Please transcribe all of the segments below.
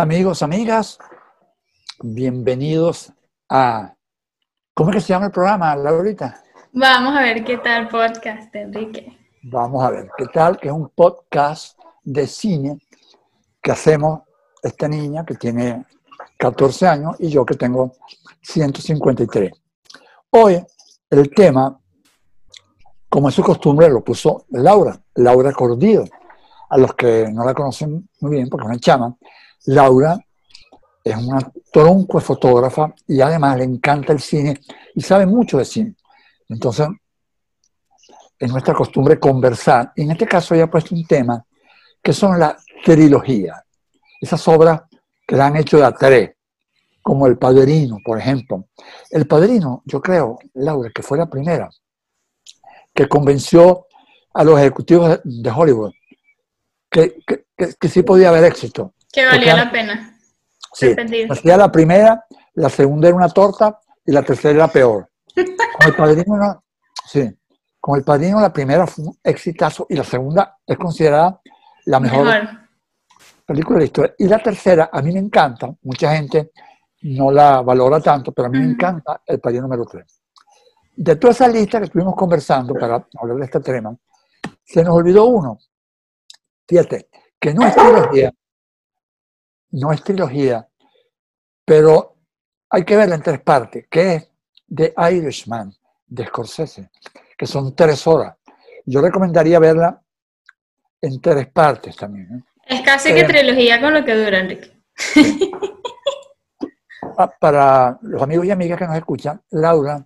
Amigos, amigas, bienvenidos a... ¿Cómo es que se llama el programa, Laurita? Vamos a ver qué tal podcast, Enrique. Vamos a ver qué tal, que es un podcast de cine que hacemos esta niña que tiene 14 años y yo que tengo 153. Hoy el tema, como es su costumbre, lo puso Laura, Laura Cordillo. A los que no la conocen muy bien, porque es una chama, Laura es una tronco fotógrafa y además le encanta el cine y sabe mucho de cine. Entonces, es nuestra costumbre conversar. Y en este caso ella ha puesto un tema que son las trilogías. Esas obras que la han hecho de a tres, como El Padrino, por ejemplo. El Padrino, yo creo, Laura, que fue la primera que convenció a los ejecutivos de Hollywood que, que sí podía haber éxito. Que valía la pena. Sí, hacía la primera, la segunda era una torta y la tercera era peor. Con el padrino, sí, con el padrino la primera fue un exitazo y la segunda es considerada la mejor, película de la historia. Y la tercera, a mí me encanta, mucha gente no la valora tanto, pero a mí me encanta el padrino número 3. De toda esa lista que estuvimos conversando para hablar de este tema, se nos olvidó uno. Fíjate, que no es trilogía, no es trilogía, pero hay que verla en tres partes, que es The Irishman, de Scorsese, que son tres horas. Yo recomendaría verla en tres partes también. ¿eh? Es casi que trilogía con lo que dura, Enrique. Ah, para los amigos y amigas que nos escuchan, Laura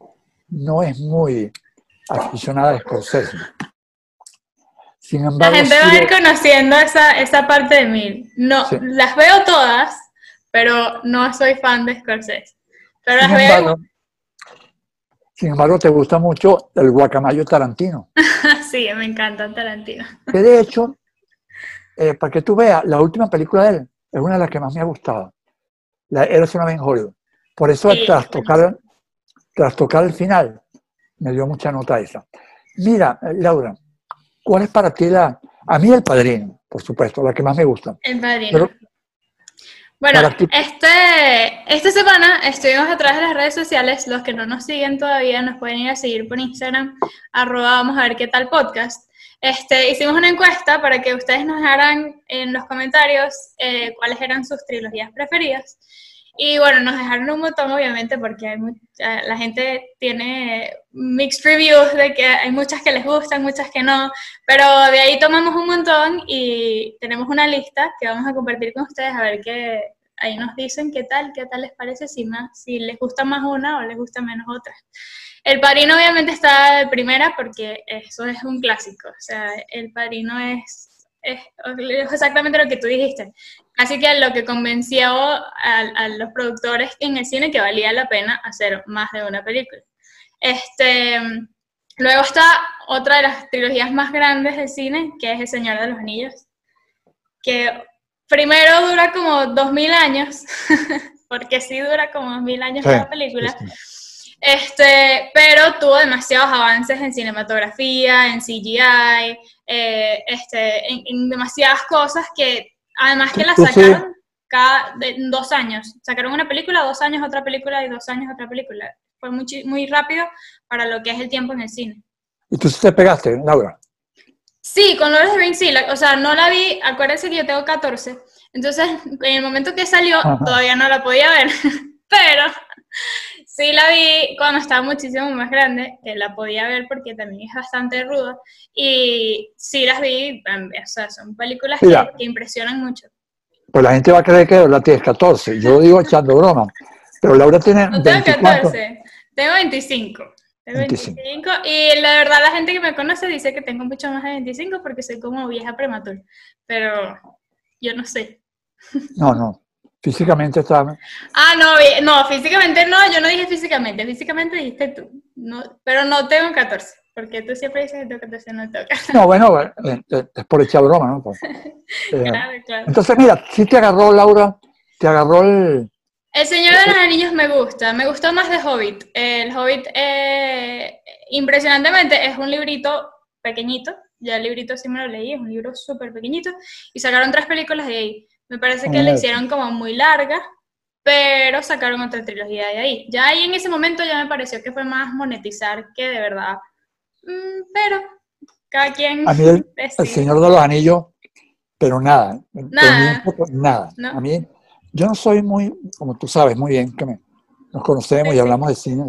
no es muy aficionada a Scorsese la gente va a ir conociendo esa, esa parte de mí. No, las veo todas, pero no soy fan de Scorsese. Pero sin, embargo, sin embargo, te gusta mucho el guacamayo tarantino. sí, me encanta Tarantino. Que de hecho, eh, para que tú veas, la última película de él es una de las que más me ha gustado. La Eres una vez en Hollywood. Por eso, tras, tocar, tras tocar el final, me dio mucha nota esa. Mira, Laura, ¿Cuál es para ti la... A mí el padrino, por supuesto, la que más me gusta. El padrino. bueno, este, esta semana estuvimos a través de las redes sociales. Los que no nos siguen todavía nos pueden ir a seguir por Instagram, arroba vamos a ver qué tal podcast. Este, hicimos una encuesta para que ustedes nos dejaran en los comentarios eh, cuáles eran sus trilogías preferidas. Y bueno, nos dejaron un montón, obviamente, porque hay la gente tiene mixed reviews de que hay muchas que les gustan, muchas que no, pero de ahí tomamos un montón y tenemos una lista que vamos a compartir con ustedes a ver qué ahí nos dicen qué tal, qué tal les parece, si, más, si les gusta más una o les gusta menos otra. El Padrino obviamente está de primera porque eso es un clásico, o sea, El Padrino es es, exactamente lo que tú dijiste. Así que lo que convenció a, los productores en el cine que valía la pena hacer más de una película. Este, luego está otra de las trilogías más grandes del cine, que es El Señor de los Anillos, que primero dura como dos mil años, porque sí dura como dos mil años la película. Este, pero tuvo demasiados avances en cinematografía, en CGI, eh, este, en, demasiadas cosas que además que la sacaron cada dos años. Sacaron una película, dos años otra película y dos años otra película. Fue muy, muy rápido para lo que es el tiempo en el cine. ¿Y tú te pegaste, Laura? Sí, con Lord of the Rings sí. o sea, no la vi, acuérdense que yo tengo 14. Entonces, en el momento que salió, todavía no la podía ver. Pero Sí, la vi cuando estaba muchísimo más grande, que la podía ver porque también es bastante ruda. Y sí las vi, o sea, son películas que, impresionan mucho. Pues la gente va a creer que Laura tienes 14. Yo digo echando broma. Pero Laura tiene. No tengo 14, tengo 25. Tengo 25. Y la verdad, la gente que me conoce dice que tengo mucho más de 25 porque soy como vieja prematura. Pero yo no sé. No, no. Físicamente está... Ah, no, no, físicamente no, yo no dije físicamente, físicamente dijiste tú, no, pero no tengo 14, porque tú siempre dices que tengo 14, no tengo 14. No, bueno, eh, eh, es por echar broma, ¿no? Pues, eh, claro, claro. Entonces, mira, si te agarró, Laura, te agarró el... El Señor de los Anillos me gusta, me gustó más de Hobbit. El Hobbit, impresionantemente, es un librito pequeñito, ya el librito sí me lo leí, es un libro súper pequeñito, y sacaron tres películas de ahí Me parece que la hicieron como muy larga, pero sacaron otra trilogía de ahí. Ya ahí en ese momento ya me pareció que fue más monetizar que de verdad. Mm, pero cada quien... A mí el, Señor de los Anillos, pero nada. Nada. nada. A mí, yo no soy muy, como tú sabes muy bien, que nos conocemos y hablamos de cine.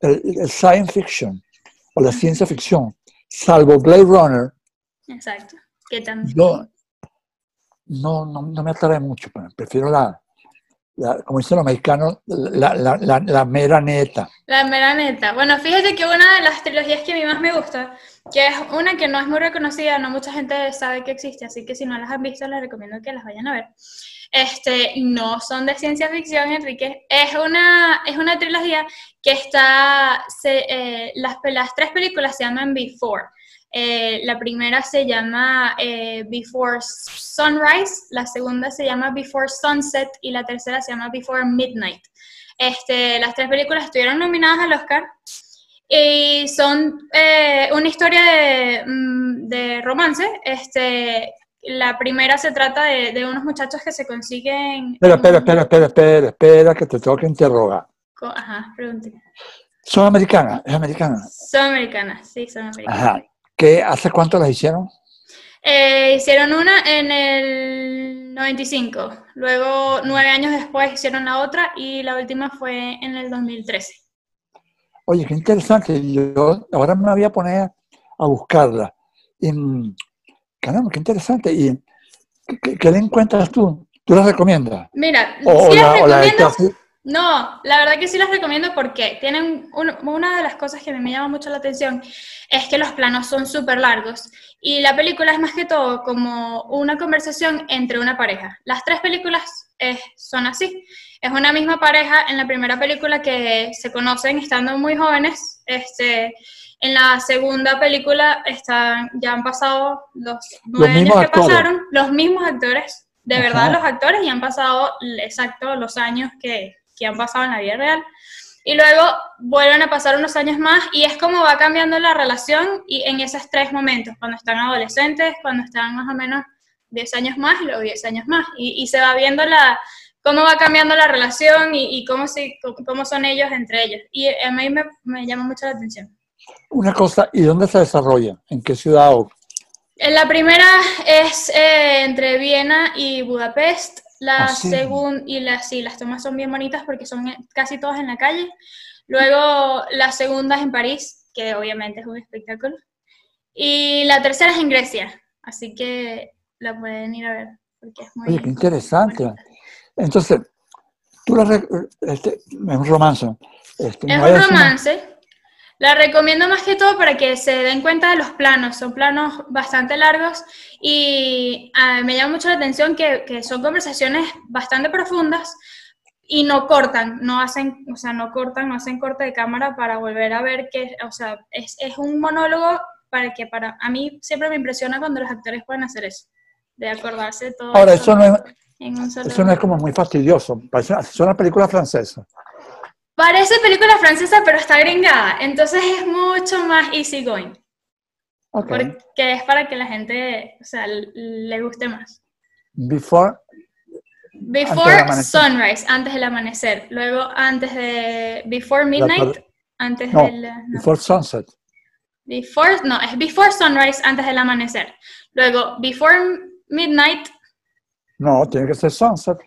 El, science fiction o la ciencia ficción, salvo Blade Runner. Exacto. ¿Qué también? No, no, no me atrae mucho, prefiero la, como dicen los mexicanos, la, la, la, mera neta. La mera neta. Bueno, fíjate que una de las trilogías que a mí más me gusta, que es una que no es muy reconocida, no mucha gente sabe que existe, así que si no las han visto, les recomiendo que las vayan a ver. Este, no son de ciencia ficción, Enrique. Es una, es una trilogía que está, se, eh, las, las tres películas se llaman Before. Eh, la primera se llama eh, Before Sunrise, la segunda se llama Before Sunset y la tercera se llama Before Midnight. Este, las tres películas estuvieron nominadas al Oscar y son eh, una historia de, mm, de, romance. Este, la primera se trata de, unos muchachos que se consiguen... Espera, espera, espera, espera, espera, espera, que te tengo que interrogar. Ajá, pregúntame. ¿Son americanas? ¿Es americana? Son americanas, sí, son americanas. Ajá. ¿Hace cuánto las hicieron? Eh, hicieron una en el 95, luego nueve años después hicieron la otra y la última fue en el 2013. Oye, qué interesante. Yo ahora me voy a poner a buscarla. Y, caramba, qué interesante. ¿Y qué, le encuentras tú? ¿Tú las recomiendas? Mira, sí las recomiendo. No, la verdad que sí las recomiendo porque tienen una de las cosas que me llama mucho la atención es que los planos son súper largos y la película es más que todo como una conversación entre una pareja. Las tres películas son así. Es una misma pareja en la primera película que se conocen estando muy jóvenes. Este, en la segunda película están, ya han pasado los nueve años que pasaron, los mismos actores, de verdad los actores, y han pasado exacto los años que, que han pasado en la vida real. Y luego vuelven a pasar unos años más y es como va cambiando la relación y en esos tres momentos, cuando están adolescentes, cuando están más o menos 10 años más y luego 10 años más. Y, se va viendo la, cómo va cambiando la relación y, cómo, se, cómo son ellos entre ellos. Y a mí me, me, llama mucho la atención. Una cosa, ¿y dónde se desarrolla? ¿En qué ciudad? La primera es eh, entre Viena y Budapest la ah, segunda, y las, sí, las tomas son bien bonitas porque son casi todas en la calle. Luego la segunda es en París, que obviamente es un espectáculo. Y la tercera es en Grecia, así que la pueden ir a ver porque es muy Oye, qué interesante. Entonces, tú la, este, es un romance. Este, es un romance. La recomiendo más que todo para que se den cuenta de los planos. Son planos bastante largos y ah, me llama mucho la atención que, que, son conversaciones bastante profundas y no cortan, no hacen, o sea, no cortan, no hacen corte de cámara para volver a ver que, o sea, es, es un monólogo para que para a mí siempre me impresiona cuando los actores pueden hacer eso, de acordarse de todo. Ahora, eso, no es, eso no es como muy fastidioso, parece una película francesa. Parece película francesa, pero está gringada. Entonces es mucho más easy going. Porque es para que la gente, o sea, le guste más. Before. Before sunrise, antes del amanecer. Luego antes de. Before midnight, antes del. Before sunset. Before, no, es before sunrise, antes del amanecer. Luego, before midnight. No, tiene que ser sunset.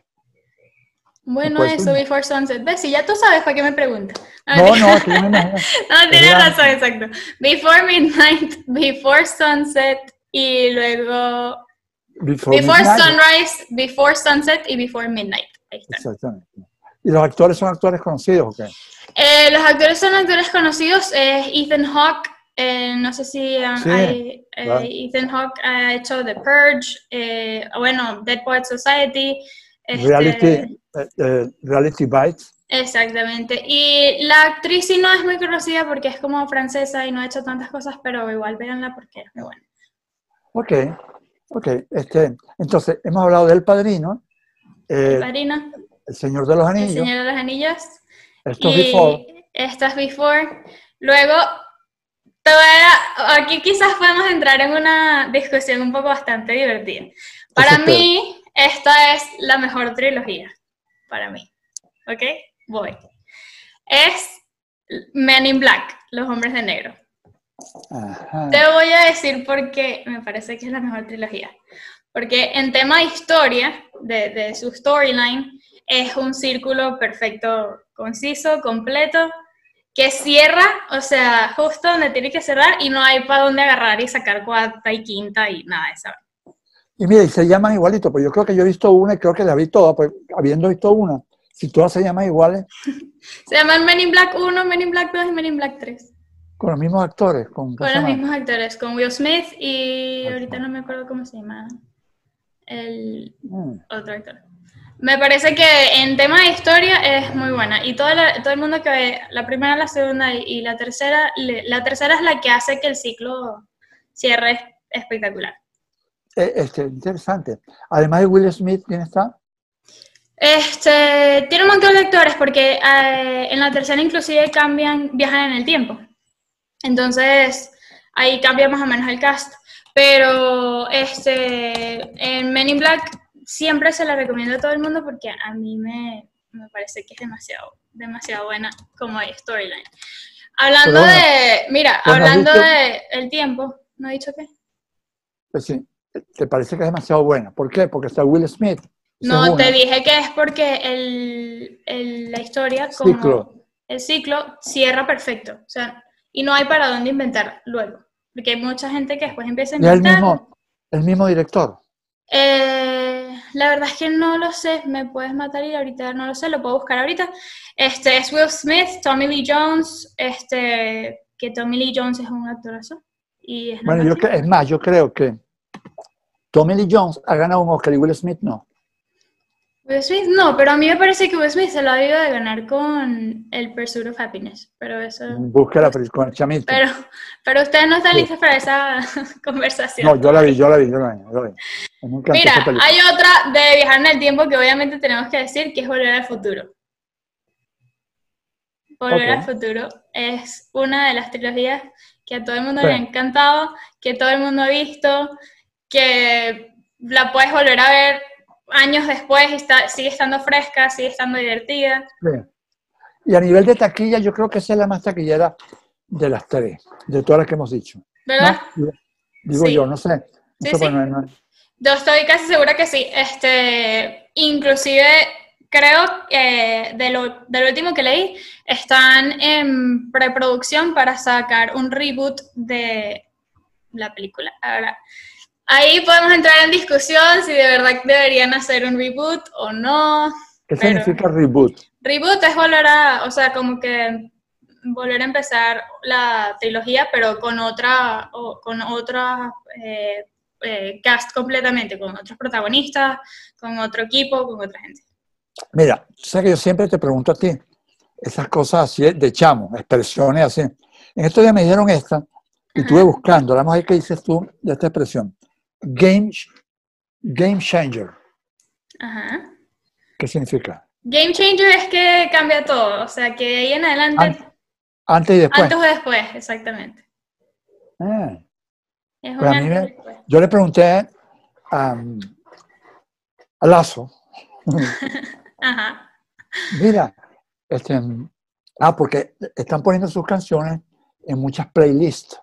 Bueno, eso, Before Sunset. ¿Ves? Si ya tú sabes, ¿para qué me preguntas? No, no, no, no, tienes razón, exacto. Before Midnight, Before Sunset y luego Before, Sunrise, Before Sunset y Before Midnight. Ahí está. Exactamente. ¿Y los actores son actores conocidos o qué? Eh, los actores son actores conocidos. Eh, Ethan Hawke, eh, no sé si um, hay, Ethan Hawke ha hecho The Purge, bueno, Dead Poets Society. Este, reality, eh, eh, reality Bites. Exactamente. Y la actriz sí no es muy conocida porque es como francesa y no ha hecho tantas cosas, pero igual véanla porque es muy buena. Ok, ok. Este, entonces, hemos hablado del Padrino. Eh, el Padrino. El Señor de los Anillos. El Señor de los Anillos. Esto es Before. Esto es Before. Luego, aquí quizás podemos entrar en una discusión un poco bastante divertida. Para mí, esta es la mejor trilogía para mí. ¿Ok? Voy. Es Men in Black, Los Hombres de Negro. Te voy a decir por qué me parece que es la mejor trilogía. Porque en tema de historia, de, de su storyline, es un círculo perfecto, conciso, completo, que cierra, o sea, justo donde tiene que cerrar y no hay para dónde agarrar y sacar cuarta y quinta y nada de eso. Y mira, y se llaman igualito, pues yo creo que yo he visto una y creo que la vi todas, pues habiendo visto una, si todas se llaman iguales. se llaman Men in Black 1, Men in Black 2 y Men in Black 3. Con los mismos actores. Con, con los mismos actores, con Will Smith y ahorita no me acuerdo cómo se llama el mm. otro actor. Me parece que en tema de historia es muy buena y todo, todo el mundo que ve la primera, la segunda y, la tercera, la tercera es la que hace que el ciclo cierre espectacular. Eh, este, interesante. Además de Will Smith, ¿quién está? Este, tiene un montón de actores porque eh, en la tercera inclusive cambian, viajan en el tiempo. Entonces, ahí cambia más o menos el cast. Pero este, en Men in Black siempre se la recomiendo a todo el mundo porque a mí me, me parece que es demasiado, demasiado buena como storyline. Hablando de, mira, hablando de el tiempo, ¿no he dicho qué? Pues sí, te parece que es demasiado buena. ¿Por qué? Porque está Will Smith. No, te dije que es porque el, el, la historia, como ciclo. el ciclo, cierra perfecto. O sea, y no hay para dónde inventar luego. Porque hay mucha gente que después empieza a inventar. ¿Y el mismo, el mismo director? Eh, la verdad es que no lo sé, me puedes matar y ahorita no lo sé, lo puedo buscar ahorita. Este es Will Smith, Tommy Lee Jones, este, que Tommy Lee Jones es un actorazo. Y es bueno, yo es más, yo creo que Tommy Lee Jones ha ganado un Oscar y Will Smith no. Will Smith no, pero a mí me parece que Will Smith se lo ha debido de ganar con el Pursuit of Happiness, pero eso... Búsquela con el chamito. Pero, pero ustedes no están listos para esa conversación. No, yo la vi, yo la vi, yo la vi. Mira, hay otra de viajar en el tiempo que obviamente tenemos que decir que es Volver al Futuro. Volver al Futuro es una de las trilogías que a todo el mundo le ha encantado, que todo el mundo ha visto, que la puedes volver a ver años después está, sigue estando fresca, sigue estando divertida. Y a nivel de taquilla, yo creo que esa es la más taquillera de las tres, de todas las que hemos dicho. ¿Verdad? Digo yo, no sé. Yo estoy casi segura que sí. Este, inclusive creo que de lo, de lo último que leí, están en preproducción para sacar un reboot de la película. Ahora, Ahí podemos entrar en discusión si de verdad deberían hacer un reboot o no. ¿Qué significa reboot? Reboot es volver a, o sea, como que volver a empezar la trilogía, pero con otra, o con otra eh, eh, cast completamente, con otros protagonistas, con otro equipo, con otra gente. Mira, sé que yo siempre te pregunto a ti esas cosas así de chamo, expresiones así. En estos días me dijeron esta y estuve buscando, vamos a ver qué dices tú de esta expresión game, game changer. Ajá. ¿Qué significa? Game changer es que cambia todo, o sea, que ahí en adelante... antes y después. Antes o después, exactamente. Ah. Es pues yo le pregunté a, a Lazo. Ajá. Mira, este, ah, porque están poniendo sus canciones en muchas playlists.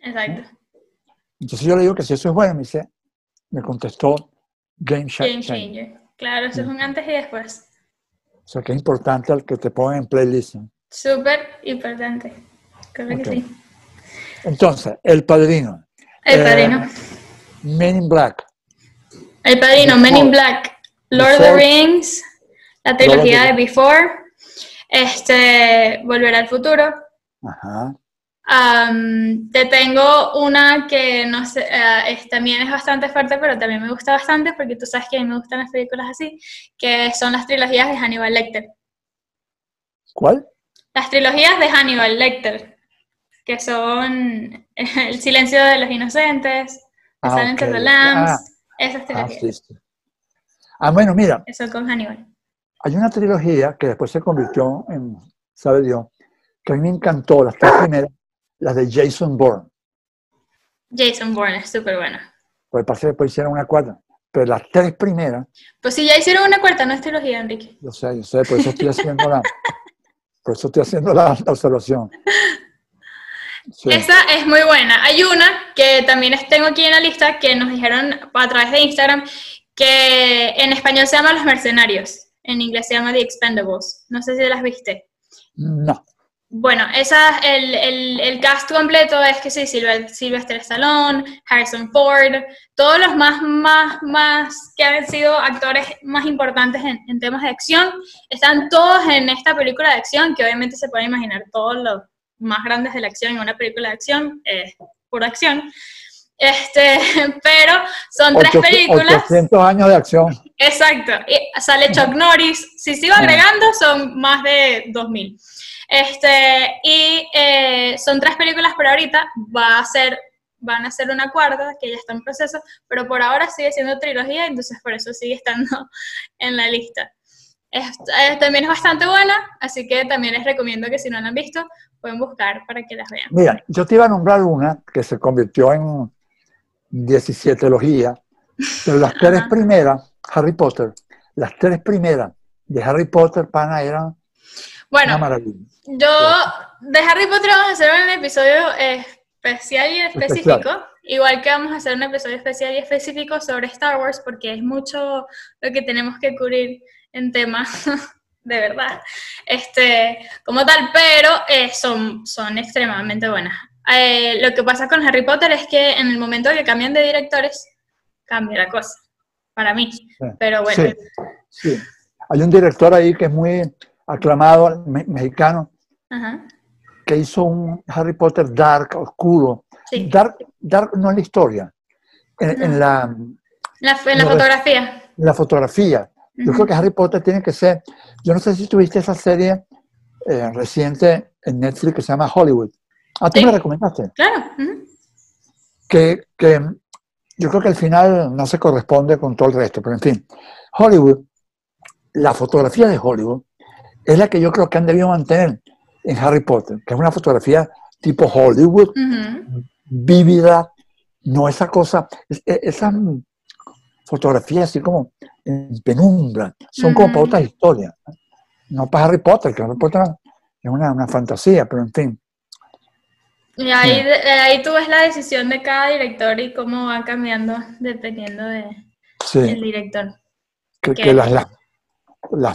Exacto. Entonces yo le digo que si eso es bueno, me dice, me contestó Game, Changer. Claro, eso es un antes y después. O sea, que es importante el que te pongan en playlist. Súper importante. Creo que sí. Entonces, El Padrino. El eh, Padrino. Men in Black. El Padrino, Men in Black. Lord of the Rings. La trilogía de Before. Este, Volver al Futuro. Ajá te tengo una que no sé, eh, también es bastante fuerte, pero también me gusta bastante porque tú sabes que a mí me gustan las películas así, que son las trilogías de Hannibal Lecter. ¿Cuál? Las trilogías de Hannibal Lecter, que son El silencio de los inocentes, The ah, Silence of the Lambs, ah. esas ah, trilogías. Ah, bueno, mira. Eso con Hannibal. Hay una trilogía que después se convirtió en, sabe Dios, que a mí me encantó, las tres primeras, las de Jason Bourne. Jason Bourne es súper buena. Pues pasé, después hicieron una cuarta. pero las tres primeras. Pues si ya hicieron una cuarta, no es trilogía, Enrique. Yo sé, yo sé, por eso estoy haciendo la, por eso estoy haciendo la, observación. Esa es muy buena. Hay una que también tengo aquí en la lista que nos dijeron a través de Instagram que en español se llama Los Mercenarios, en inglés se llama The Expendables. No sé si las viste. No. Bueno, esa, el, el, el, cast completo es que sí, Sylvester Stallone, Harrison Ford, todos los más, más, más que han sido actores más importantes en, en, temas de acción, están todos en esta película de acción, que obviamente se pueden imaginar todos los más grandes de la acción en una película de acción, es pura acción. Este, pero son tres películas. 800 años de acción. Exacto. Y sale Chuck Norris. Si sigo agregando, son más de 2000. Este, y eh, son tres películas por ahorita, va a ser, van a ser una cuarta, que ya está en proceso, pero por ahora sigue siendo trilogía, entonces por eso sigue estando en la lista. Eh, también es bastante buena, así que también les recomiendo que si no la han visto, pueden buscar para que las vean. Mira, yo te iba a nombrar una que se convirtió en 17 logía, pero las tres primeras, Harry Potter, las tres primeras de Harry Potter, pana, eran bueno, yo de Harry Potter vamos a hacer un episodio especial y específico, igual que vamos a hacer un episodio especial y específico sobre Star Wars, porque es mucho lo que tenemos que cubrir en temas de verdad, este, como tal, pero eh, son, son extremadamente buenas. Eh, lo que pasa con Harry Potter es que en el momento que cambian de directores, cambia la cosa, para mí, pero bueno. sí. Hay un director ahí que es muy aclamado mexicano, que hizo un Harry Potter dark, oscuro. Dark, dark no en la historia, en, la, la, fotografía. La fotografía. Yo creo que Harry Potter tiene que ser, yo no sé si tuviste esa serie eh, reciente en Netflix que se llama Hollywood. Ah, tú me la recomendaste. Claro. que, que yo creo que al final no se corresponde con todo el resto, pero en fin, Hollywood, la fotografía de Hollywood es la que yo creo que han debido mantener en Harry Potter, que es una fotografía tipo Hollywood, vívida, no esa cosa, esa fotografía así como en penumbra, son como para otras historias, no para Harry Potter, que Harry Potter es una, fantasía, pero en fin. Y ahí, ahí tú ves la decisión de cada director y cómo va cambiando dependiendo de, del director. Que, las, las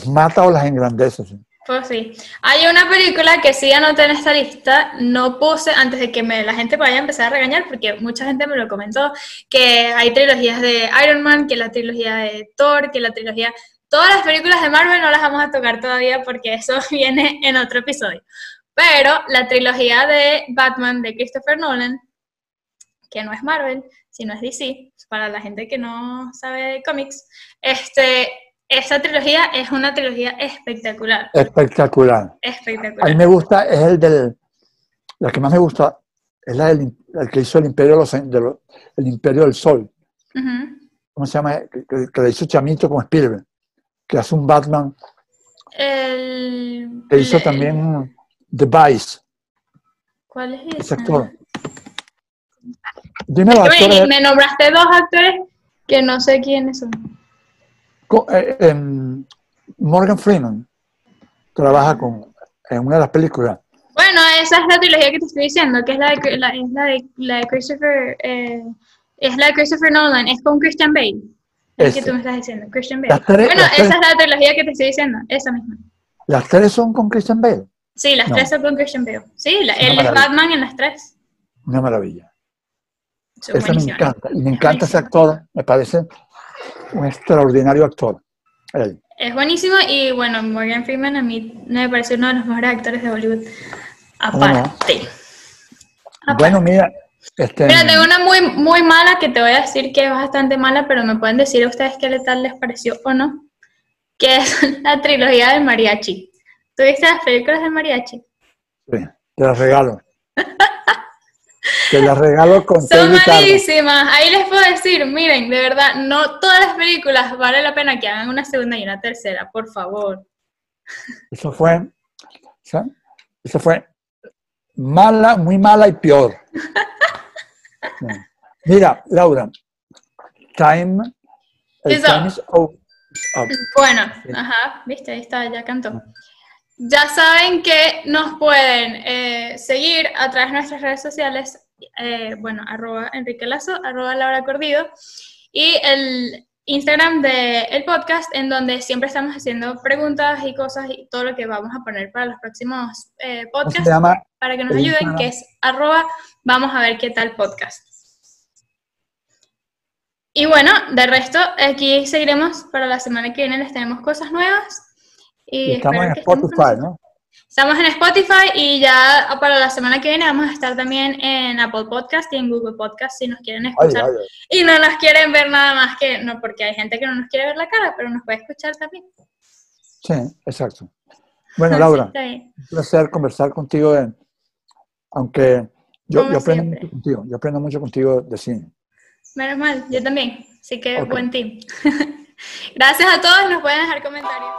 mata o las engrandece. Pues sí. Hay una película que sí anoté en esta lista, no puse antes de que la gente vaya a empezar a regañar, porque mucha gente me lo comentó, que hay trilogías de Iron Man, que la trilogía de Thor, que la trilogía... Todas las películas de Marvel no las vamos a tocar todavía porque eso viene en otro episodio. Pero la trilogía de Batman de Christopher Nolan, que no es Marvel, sino es DC, para la gente que no sabe de cómics, este, esa trilogía es una trilogía espectacular. Espectacular. Espectacular. A mí me gusta, es el del. La que más me gusta es la del el que hizo el Imperio, de el Imperio del Sol. ¿Cómo se llama? Que, le hizo Chamito con Spielberg. Que hace un Batman. El. Que hizo también The Vice. ¿Cuál es ese? Ese actor. Dime los actores. Me nombraste dos actores que no sé quiénes son. Eh, em, Morgan Freeman trabaja con, en una de las películas. Bueno, esa es la trilogía que te estoy diciendo, que es la de, la, es la de, la de Christopher, eh, es la de Christopher Nolan, es con Christian Bale. Es que tú me estás diciendo, Christian Bale. bueno, esa es la trilogía que te estoy diciendo, esa misma. ¿Las tres son con Christian Bale? Sí, las tres son con Christian Bale. Sí, él es Batman en las tres. Una maravilla. Esa me encanta. Y me encanta ese actor, me parece un extraordinario actor. Es buenísimo y bueno, Morgan Freeman a mí me parece uno de los mejores actores de Hollywood. Aparte. Bueno, mira. Este... Mira, tengo una muy, muy mala que te voy a decir que es bastante mala, pero me pueden decir a ustedes qué tal les pareció o no. Que es la trilogía del mariachi. ¿Tuviste las películas del mariachi? Sí, te las regalo. Te las regalo con Son malísimas. Ahí les puedo decir, miren, de verdad, no todas las películas vale la pena que hagan una segunda y una tercera, por favor. Eso fue, eso fue mala, muy mala y peor. Mira, Laura, Time El Times Up. Bueno, ajá, viste, ahí está, ya cantó. Ya saben que nos pueden eh, seguir a través de nuestras redes sociales, eh, bueno, arroba Enrique Lazo, arroba Laura Cordido, y el Instagram del podcast, en donde siempre estamos haciendo preguntas y cosas y todo lo que vamos a poner para los próximos eh, podcasts, para que nos ayuden, que es arroba, vamos a ver qué tal podcast. Y bueno, de resto, aquí seguiremos para la semana que viene, les tenemos cosas nuevas y, estamos en Spotify, ¿no? Estamos en Spotify y ya para la semana que viene vamos a estar también en Apple Podcast y en Google Podcast si nos quieren escuchar. Y no nos quieren ver nada más que, no, porque hay gente que no nos quiere ver la cara, pero nos puede escuchar también. Sí, exacto. Bueno, Laura, un placer conversar contigo, aunque yo, yo aprendo mucho contigo, yo aprendo mucho contigo de cine. Menos mal, yo también, así que buen team. Gracias a todos, nos pueden dejar comentarios.